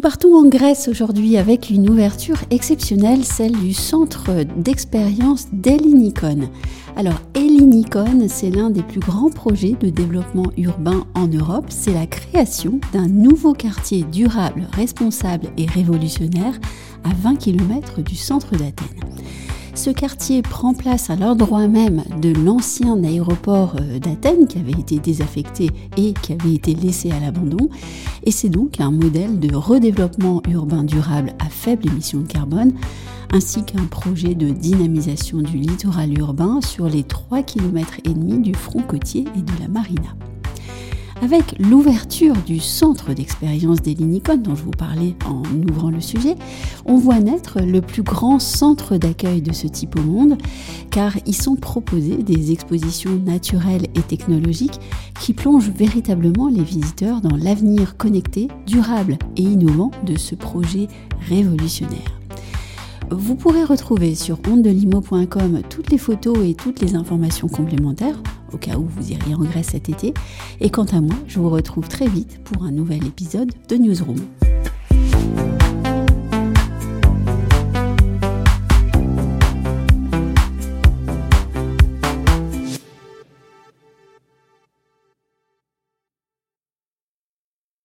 partons en Grèce aujourd'hui avec une ouverture exceptionnelle, celle du centre d'expérience d'Elinikon. Alors Elinikon, c'est l'un des plus grands projets de développement urbain en Europe. C'est la création d'un nouveau quartier durable, responsable et révolutionnaire à 20 km du centre d'Athènes. Ce quartier prend place à l'endroit même de l'ancien aéroport euh, d'Athènes qui avait été désaffecté et qui avait été laissé à l'abandon. Et c'est donc un modèle de redéveloppement urbain durable à faible émission de carbone ainsi qu'un projet de dynamisation du littoral urbain sur les 3 km du front côtier et de la marina. Avec l'ouverture du centre d'expérience des Linicon dont je vous parlais en ouvrant le sujet, on voit naître le plus grand centre d'accueil de ce type au monde, car y sont proposées des expositions naturelles et technologiques qui plongent véritablement les visiteurs dans l'avenir connecté, durable et innovant de ce projet révolutionnaire. Vous pourrez retrouver sur ondelimo.com toutes les photos et toutes les informations complémentaires au cas où vous iriez en Grèce cet été. Et quant à moi, je vous retrouve très vite pour un nouvel épisode de Newsroom.